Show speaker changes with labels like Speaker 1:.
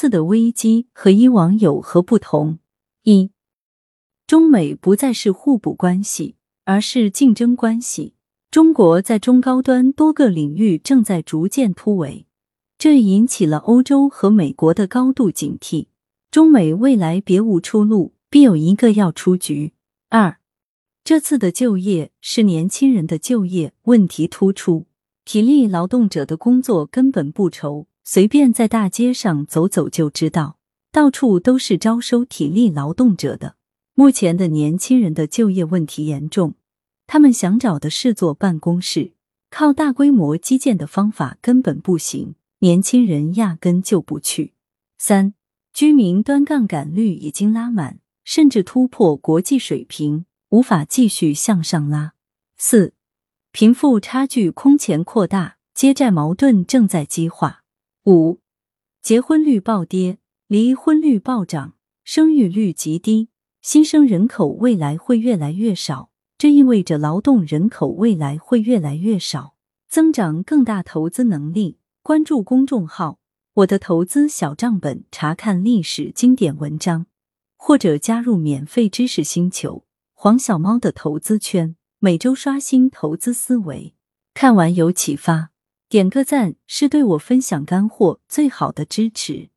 Speaker 1: 次的危机和以往有何不同？一、中美不再是互补关系，而是竞争关系。中国在中高端多个领域正在逐渐突围，这引起了欧洲和美国的高度警惕。中美未来别无出路，必有一个要出局。二、这次的就业是年轻人的就业问题突出，体力劳动者的工作根本不愁。随便在大街上走走就知道，到处都是招收体力劳动者的。目前的年轻人的就业问题严重，他们想找的是做办公室，靠大规模基建的方法根本不行，年轻人压根就不去。三，居民端杠杆率已经拉满，甚至突破国际水平，无法继续向上拉。四，贫富差距空前扩大，接债矛盾正在激化。五，结婚率暴跌，离婚率暴涨，生育率极低，新生人口未来会越来越少，这意味着劳动人口未来会越来越少，增长更大投资能力。关注公众号“我的投资小账本”，查看历史经典文章，或者加入免费知识星球黄小猫的投资圈，每周刷新投资思维，看完有启发。点个赞是对我分享干货最好的支持。